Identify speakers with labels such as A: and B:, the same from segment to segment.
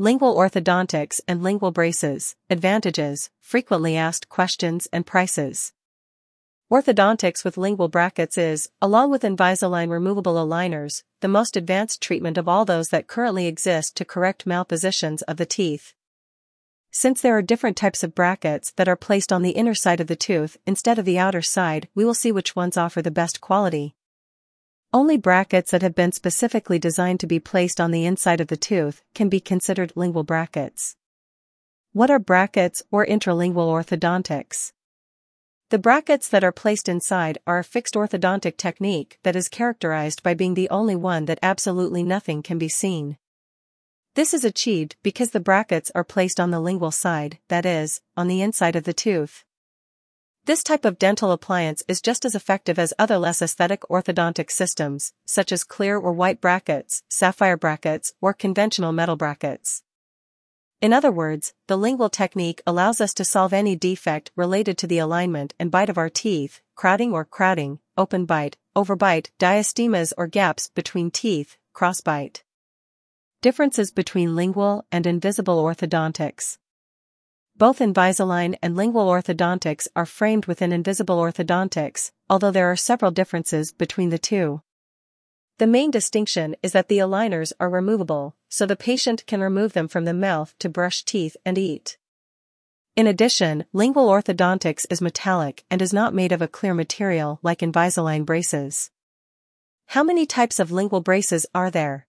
A: Lingual orthodontics and lingual braces, advantages, frequently asked questions and prices. Orthodontics with lingual brackets is, along with Invisalign removable aligners, the most advanced treatment of all those that currently exist to correct malpositions of the teeth. Since there are different types of brackets that are placed on the inner side of the tooth instead of the outer side, we will see which ones offer the best quality. Only brackets that have been specifically designed to be placed on the inside of the tooth can be considered lingual brackets. What are brackets or interlingual orthodontics? The brackets that are placed inside are a fixed orthodontic technique that is characterized by being the only one that absolutely nothing can be seen. This is achieved because the brackets are placed on the lingual side, that is, on the inside of the tooth. This type of dental appliance is just as effective as other less aesthetic orthodontic systems, such as clear or white brackets, sapphire brackets, or conventional metal brackets. In other words, the lingual technique allows us to solve any defect related to the alignment and bite of our teeth, crowding or crowding, open bite, overbite, diastemas or gaps between teeth, crossbite. Differences between lingual and invisible orthodontics. Both Invisalign and lingual orthodontics are framed within invisible orthodontics, although there are several differences between the two. The main distinction is that the aligners are removable, so the patient can remove them from the mouth to brush teeth and eat. In addition, lingual orthodontics is metallic and is not made of a clear material like Invisalign braces. How many types of lingual braces are there?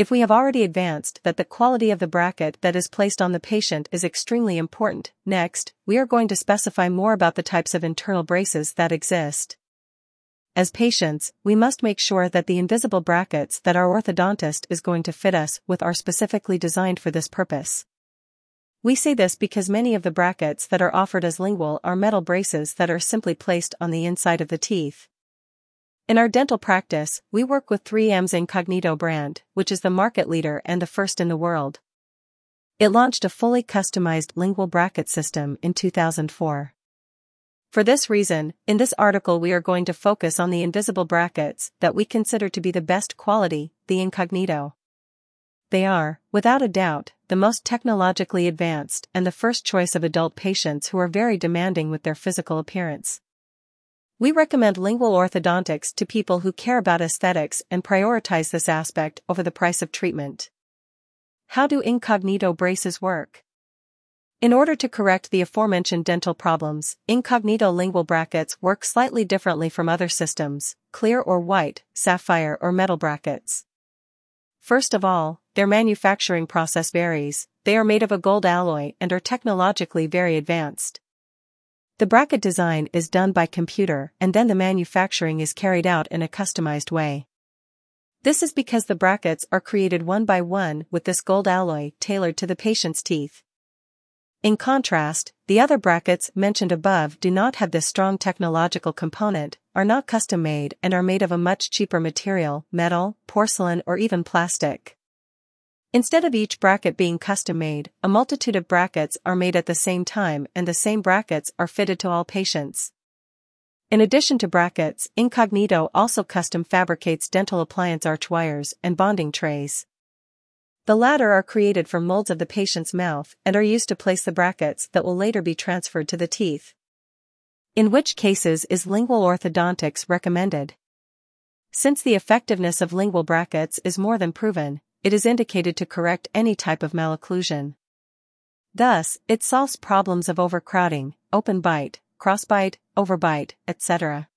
A: If we have already advanced that the quality of the bracket that is placed on the patient is extremely important, next, we are going to specify more about the types of internal braces that exist. As patients, we must make sure that the invisible brackets that our orthodontist is going to fit us with are specifically designed for this purpose. We say this because many of the brackets that are offered as lingual are metal braces that are simply placed on the inside of the teeth. In our dental practice, we work with 3M's Incognito brand, which is the market leader and the first in the world. It launched a fully customized lingual bracket system in 2004. For this reason, in this article we are going to focus on the invisible brackets that we consider to be the best quality, the Incognito. They are, without a doubt, the most technologically advanced and the first choice of adult patients who are very demanding with their physical appearance. We recommend lingual orthodontics to people who care about aesthetics and prioritize this aspect over the price of treatment. How do incognito braces work? In order to correct the aforementioned dental problems, incognito lingual brackets work slightly differently from other systems, clear or white, sapphire or metal brackets. First of all, their manufacturing process varies, they are made of a gold alloy and are technologically very advanced. The bracket design is done by computer and then the manufacturing is carried out in a customized way. This is because the brackets are created one by one with this gold alloy tailored to the patient's teeth. In contrast, the other brackets mentioned above do not have this strong technological component, are not custom made and are made of a much cheaper material, metal, porcelain or even plastic. Instead of each bracket being custom made, a multitude of brackets are made at the same time and the same brackets are fitted to all patients. In addition to brackets, Incognito also custom fabricates dental appliance arch wires and bonding trays. The latter are created from molds of the patient's mouth and are used to place the brackets that will later be transferred to the teeth. In which cases is lingual orthodontics recommended? Since the effectiveness of lingual brackets is more than proven, it is indicated to correct any type of malocclusion. Thus, it solves problems of overcrowding, open bite, crossbite, overbite, etc.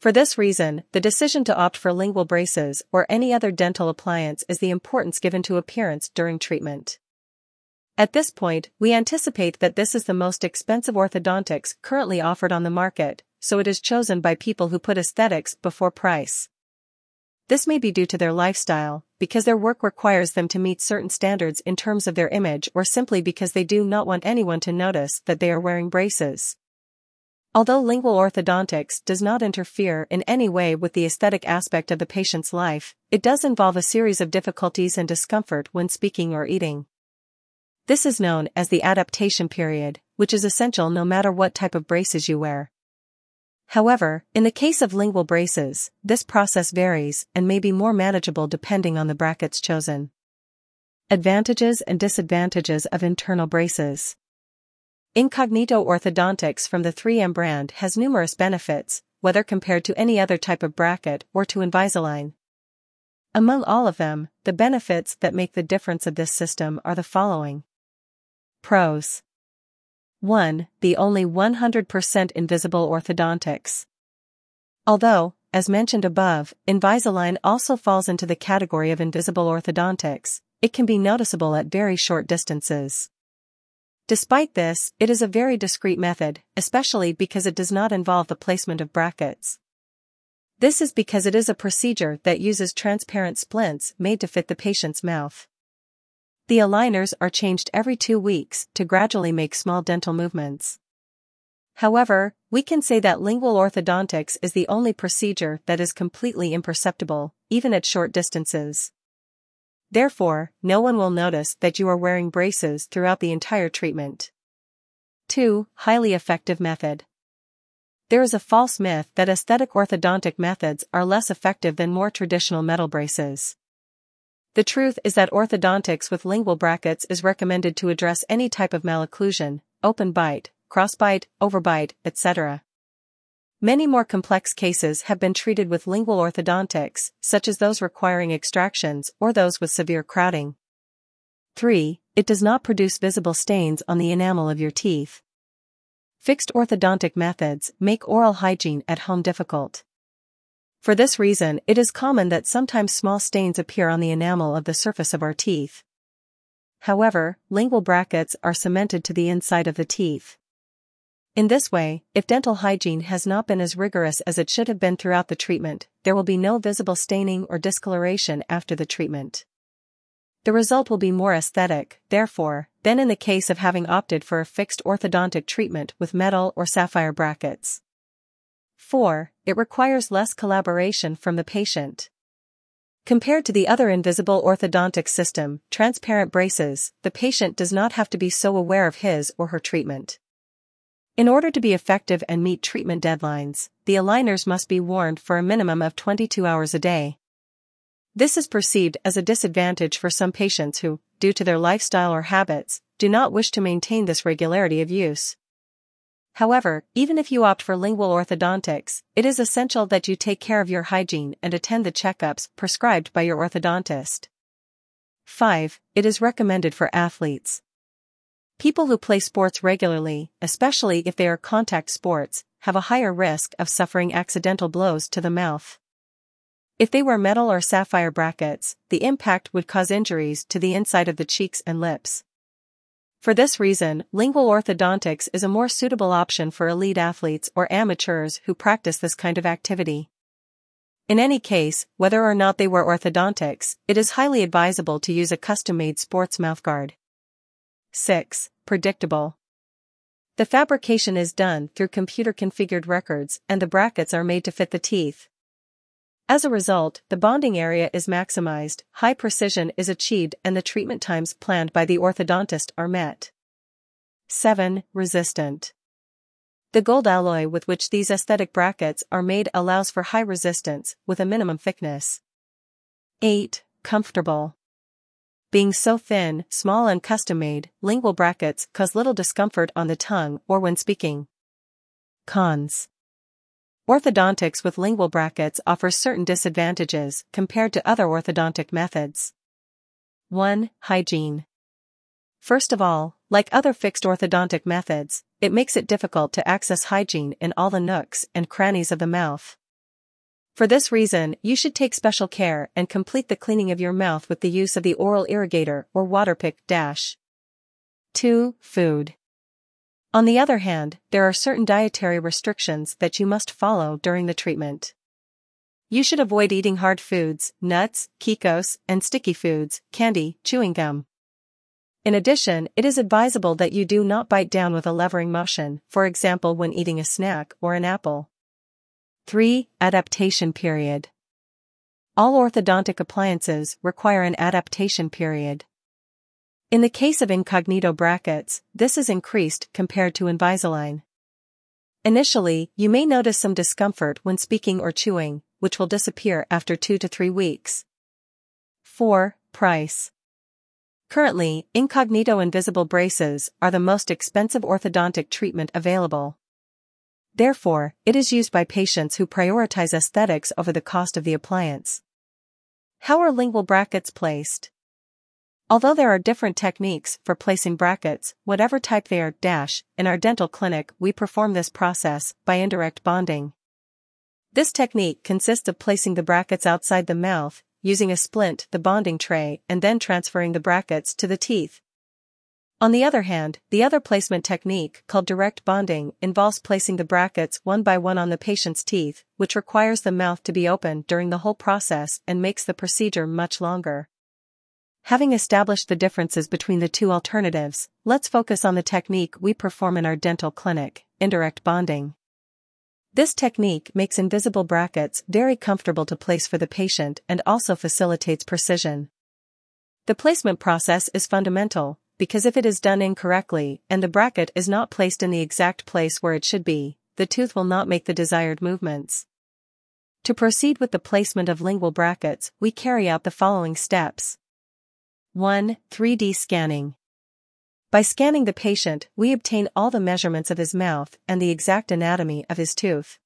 A: For this reason, the decision to opt for lingual braces or any other dental appliance is the importance given to appearance during treatment. At this point, we anticipate that this is the most expensive orthodontics currently offered on the market, so it is chosen by people who put aesthetics before price. This may be due to their lifestyle, because their work requires them to meet certain standards in terms of their image or simply because they do not want anyone to notice that they are wearing braces. Although lingual orthodontics does not interfere in any way with the aesthetic aspect of the patient's life, it does involve a series of difficulties and discomfort when speaking or eating. This is known as the adaptation period, which is essential no matter what type of braces you wear. However, in the case of lingual braces, this process varies and may be more manageable depending on the brackets chosen. Advantages and disadvantages of internal braces. Incognito orthodontics from the 3M brand has numerous benefits, whether compared to any other type of bracket or to Invisalign. Among all of them, the benefits that make the difference of this system are the following. Pros 1. The only 100% invisible orthodontics. Although, as mentioned above, Invisalign also falls into the category of invisible orthodontics, it can be noticeable at very short distances. Despite this, it is a very discreet method, especially because it does not involve the placement of brackets. This is because it is a procedure that uses transparent splints made to fit the patient's mouth. The aligners are changed every two weeks to gradually make small dental movements. However, we can say that lingual orthodontics is the only procedure that is completely imperceptible, even at short distances. Therefore, no one will notice that you are wearing braces throughout the entire treatment. 2. Highly effective method. There is a false myth that aesthetic orthodontic methods are less effective than more traditional metal braces. The truth is that orthodontics with lingual brackets is recommended to address any type of malocclusion, open bite, crossbite, overbite, etc. Many more complex cases have been treated with lingual orthodontics, such as those requiring extractions or those with severe crowding. 3. It does not produce visible stains on the enamel of your teeth. Fixed orthodontic methods make oral hygiene at home difficult. For this reason, it is common that sometimes small stains appear on the enamel of the surface of our teeth. However, lingual brackets are cemented to the inside of the teeth. In this way, if dental hygiene has not been as rigorous as it should have been throughout the treatment, there will be no visible staining or discoloration after the treatment. The result will be more aesthetic, therefore, than in the case of having opted for a fixed orthodontic treatment with metal or sapphire brackets. 4. It requires less collaboration from the patient. Compared to the other invisible orthodontic system, transparent braces, the patient does not have to be so aware of his or her treatment. In order to be effective and meet treatment deadlines, the aligners must be worn for a minimum of 22 hours a day. This is perceived as a disadvantage for some patients who, due to their lifestyle or habits, do not wish to maintain this regularity of use. However, even if you opt for lingual orthodontics, it is essential that you take care of your hygiene and attend the checkups prescribed by your orthodontist. 5. It is recommended for athletes. People who play sports regularly, especially if they are contact sports, have a higher risk of suffering accidental blows to the mouth. If they wear metal or sapphire brackets, the impact would cause injuries to the inside of the cheeks and lips. For this reason, lingual orthodontics is a more suitable option for elite athletes or amateurs who practice this kind of activity. In any case, whether or not they wear orthodontics, it is highly advisable to use a custom-made sports mouthguard. 6. Predictable. The fabrication is done through computer-configured records and the brackets are made to fit the teeth. As a result, the bonding area is maximized, high precision is achieved and the treatment times planned by the orthodontist are met. 7. Resistant. The gold alloy with which these aesthetic brackets are made allows for high resistance with a minimum thickness. 8. Comfortable. Being so thin, small and custom-made, lingual brackets cause little discomfort on the tongue or when speaking. Cons. Orthodontics with lingual brackets offers certain disadvantages compared to other orthodontic methods. 1. Hygiene. First of all, like other fixed orthodontic methods, it makes it difficult to access hygiene in all the nooks and crannies of the mouth. For this reason, you should take special care and complete the cleaning of your mouth with the use of the oral irrigator or Waterpik dash. 2. Food. On the other hand, there are certain dietary restrictions that you must follow during the treatment. You should avoid eating hard foods, nuts, Kikos, and sticky foods, candy, chewing gum. In addition, it is advisable that you do not bite down with a levering motion, for example when eating a snack or an apple. 3. Adaptation period. All orthodontic appliances require an adaptation period. In the case of incognito brackets, this is increased compared to Invisalign. Initially, you may notice some discomfort when speaking or chewing, which will disappear after 2 to 3 weeks. 4. Price. Currently, incognito invisible braces are the most expensive orthodontic treatment available. Therefore, it is used by patients who prioritize aesthetics over the cost of the appliance. How are lingual brackets placed? Although there are different techniques for placing brackets, whatever type they are, dash, in our dental clinic we perform this process by indirect bonding. This technique consists of placing the brackets outside the mouth, using a splint, the bonding tray, and then transferring the brackets to the teeth. On the other hand, the other placement technique, called direct bonding, involves placing the brackets one by one on the patient's teeth, which requires the mouth to be open during the whole process and makes the procedure much longer. Having established the differences between the two alternatives, let's focus on the technique we perform in our dental clinic, indirect bonding. This technique makes invisible brackets very comfortable to place for the patient and also facilitates precision. The placement process is fundamental, because if it is done incorrectly and the bracket is not placed in the exact place where it should be, the tooth will not make the desired movements. To proceed with the placement of lingual brackets, we carry out the following steps. 1. 3D scanning. By scanning the patient, we obtain all the measurements of his mouth and the exact anatomy of his tooth.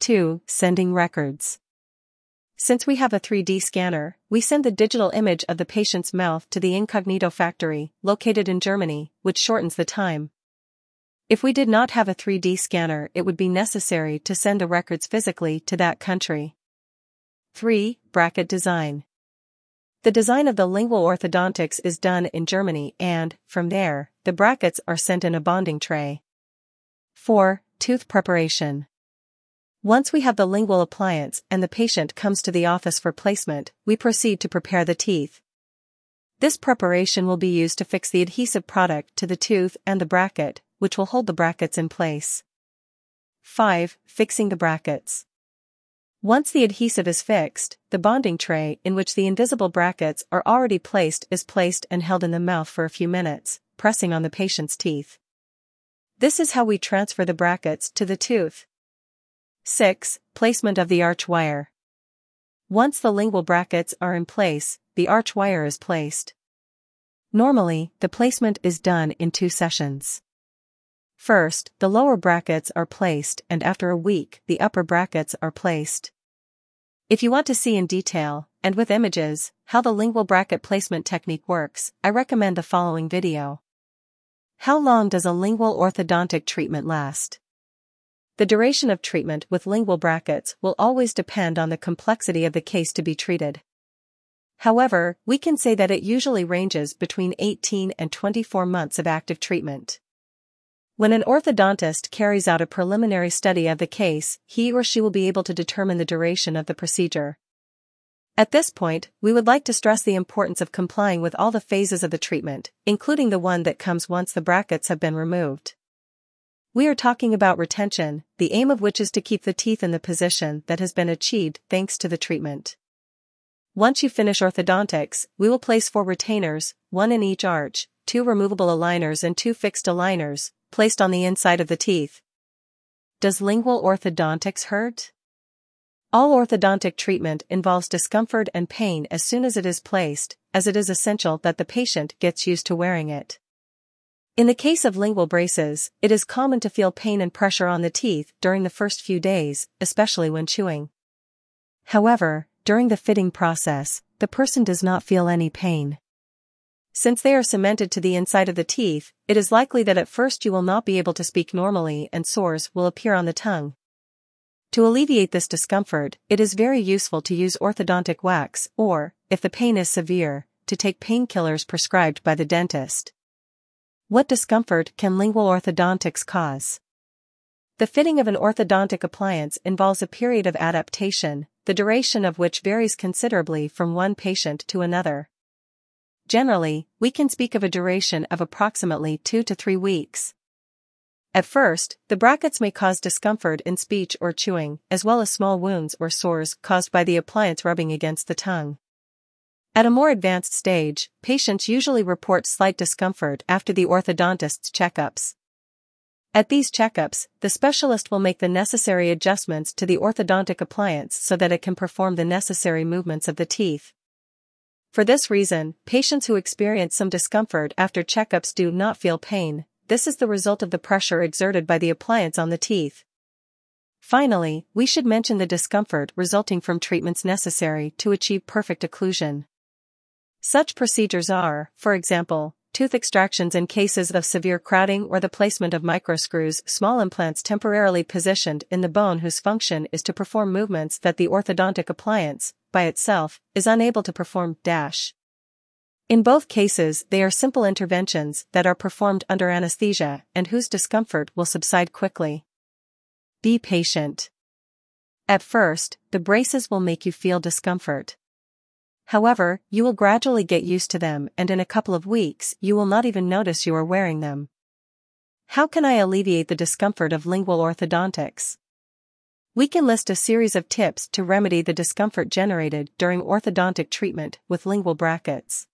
A: 2. Sending records. Since we have a 3D scanner, we send the digital image of the patient's mouth to the Incognito factory, located in Germany, which shortens the time. If we did not have a 3D scanner, it would be necessary to send the records physically to that country. 3. Bracket design. The design of the lingual orthodontics is done in Germany and, from there, the brackets are sent in a bonding tray. 4. Tooth preparation. Once we have the lingual appliance and the patient comes to the office for placement, we proceed to prepare the teeth. This preparation will be used to fix the adhesive product to the tooth and the bracket, which will hold the brackets in place. 5. Fixing the brackets. Once the adhesive is fixed, the bonding tray in which the invisible brackets are already placed is placed and held in the mouth for a few minutes, pressing on the patient's teeth. This is how we transfer the brackets to the tooth. 6. Placement of the arch wire. Once the lingual brackets are in place, the arch wire is placed. Normally, the placement is done in two sessions. First, the lower brackets are placed and after a week, the upper brackets are placed. If you want to see in detail, and with images, how the lingual bracket placement technique works, I recommend the following video. How long does a lingual orthodontic treatment last? The duration of treatment with lingual brackets will always depend on the complexity of the case to be treated. However, we can say that it usually ranges between 18 and 24 months of active treatment. When an orthodontist carries out a preliminary study of the case, he or she will be able to determine the duration of the procedure. At this point, we would like to stress the importance of complying with all the phases of the treatment, including the one that comes once the brackets have been removed. We are talking about retention, the aim of which is to keep the teeth in the position that has been achieved thanks to the treatment. Once you finish orthodontics, we will place four retainers, one in each arch, two removable aligners and two fixed aligners, placed on the inside of the teeth. Does lingual orthodontics hurt? All orthodontic treatment involves discomfort and pain as soon as it is placed, as it is essential that the patient gets used to wearing it. In the case of lingual braces, it is common to feel pain and pressure on the teeth during the first few days, especially when chewing. However, during the fitting process, the person does not feel any pain. Since they are cemented to the inside of the teeth, it is likely that at first you will not be able to speak normally and sores will appear on the tongue. To alleviate this discomfort, it is very useful to use orthodontic wax or, if the pain is severe, to take painkillers prescribed by the dentist. What discomfort can lingual orthodontics cause? The fitting of an orthodontic appliance involves a period of adaptation, the duration of which varies considerably from one patient to another. Generally, we can speak of a duration of approximately 2 to 3 weeks. At first, the brackets may cause discomfort in speech or chewing, as well as small wounds or sores caused by the appliance rubbing against the tongue. At a more advanced stage, patients usually report slight discomfort after the orthodontist's checkups. At these checkups, the specialist will make the necessary adjustments to the orthodontic appliance so that it can perform the necessary movements of the teeth. For this reason, patients who experience some discomfort after checkups do not feel pain, this is the result of the pressure exerted by the appliance on the teeth. Finally, we should mention the discomfort resulting from treatments necessary to achieve perfect occlusion. Such procedures are, for example, tooth extractions in cases of severe crowding or the placement of microscrews, small implants temporarily positioned in the bone whose function is to perform movements that the orthodontic appliance, by itself, is unable to perform. Dash. In both cases, they are simple interventions that are performed under anesthesia and whose discomfort will subside quickly. Be patient. At first, the braces will make you feel discomfort. However, you will gradually get used to them and in a couple of weeks you will not even notice you are wearing them. How can I alleviate the discomfort of lingual orthodontics? We can list a series of tips to remedy the discomfort generated during orthodontic treatment with lingual brackets.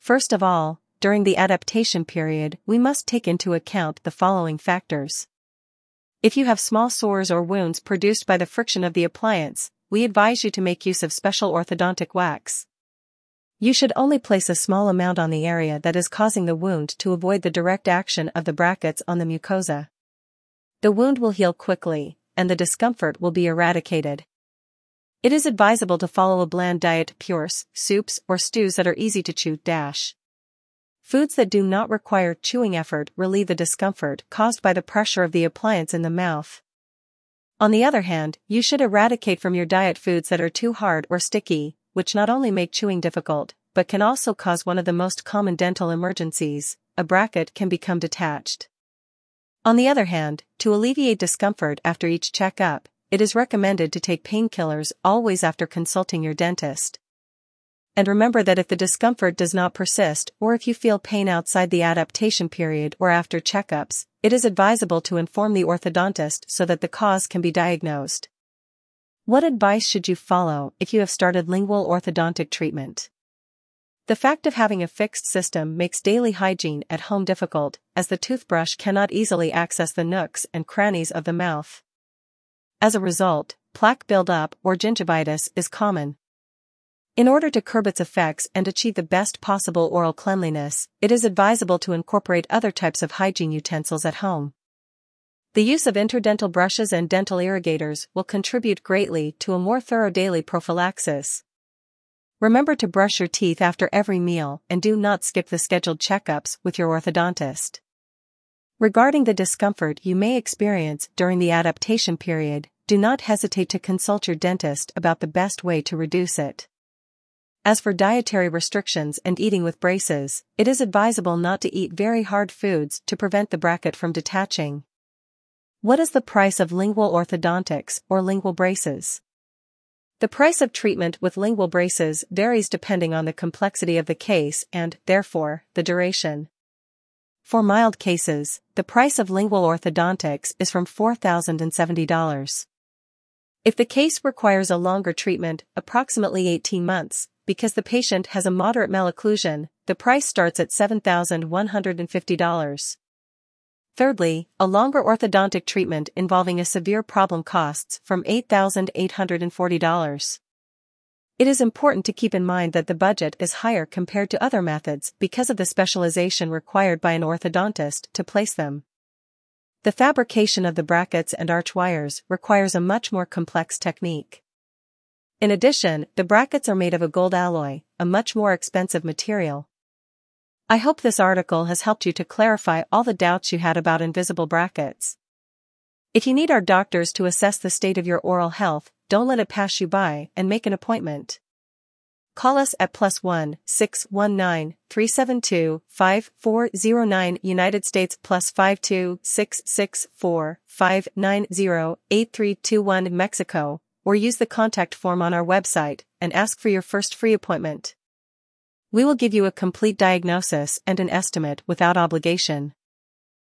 A: First of all, during the adaptation period, we must take into account the following factors. If you have small sores or wounds produced by the friction of the appliance, we advise you to make use of special orthodontic wax. You should only place a small amount on the area that is causing the wound to avoid the direct action of the brackets on the mucosa. The wound will heal quickly, and the discomfort will be eradicated. It is advisable to follow a bland diet pures, soups, or stews that are easy to chew. Dash. Foods that do not require chewing effort relieve the discomfort caused by the pressure of the appliance in the mouth. On the other hand, you should eradicate from your diet foods that are too hard or sticky, which not only make chewing difficult, but can also cause one of the most common dental emergencies, a bracket can become detached. On the other hand, to alleviate discomfort after each checkup, it is recommended to take painkillers always after consulting your dentist and remember that if the discomfort does not persist or if you feel pain outside the adaptation period or after checkups, it is advisable to inform the orthodontist so that the cause can be diagnosed. What advice should you follow if you have started lingual orthodontic treatment? The fact of having a fixed system makes daily hygiene at home difficult, as the toothbrush cannot easily access the nooks and crannies of the mouth. As a result, plaque buildup or gingivitis is common. In order to curb its effects and achieve the best possible oral cleanliness, it is advisable to incorporate other types of hygiene utensils at home. The use of interdental brushes and dental irrigators will contribute greatly to a more thorough daily prophylaxis. Remember to brush your teeth after every meal and do not skip the scheduled checkups with your orthodontist. Regarding the discomfort you may experience during the adaptation period, do not hesitate to consult your dentist about the best way to reduce it. As for dietary restrictions and eating with braces, it is advisable not to eat very hard foods to prevent the bracket from detaching. What is the price of lingual orthodontics or lingual braces? The price of treatment with lingual braces varies depending on the complexity of the case and, therefore, the duration. For mild cases, the price of lingual orthodontics is from $4,070. If the case requires a longer treatment, approximately 18 months, because the patient has a moderate malocclusion, the price starts at $7,150. Thirdly, a longer orthodontic treatment involving a severe problem costs from $8,840. It is important to keep in mind that the budget is higher compared to other methods because of the specialization required by an orthodontist to place them. The fabrication of the brackets and arch wires requires a much more complex technique. In addition, the brackets are made of a gold alloy, a much more expensive material. I hope this article has helped you to clarify all the doubts you had about invisible brackets. If you need our doctors to assess the state of your oral health, don't let it pass you by and make an appointment. Call us at plus 1 619 372 5409 United States plus 52 664 590 8321 Mexico or use the contact form on our website and ask for your first free appointment. We will give you a complete diagnosis and an estimate without obligation.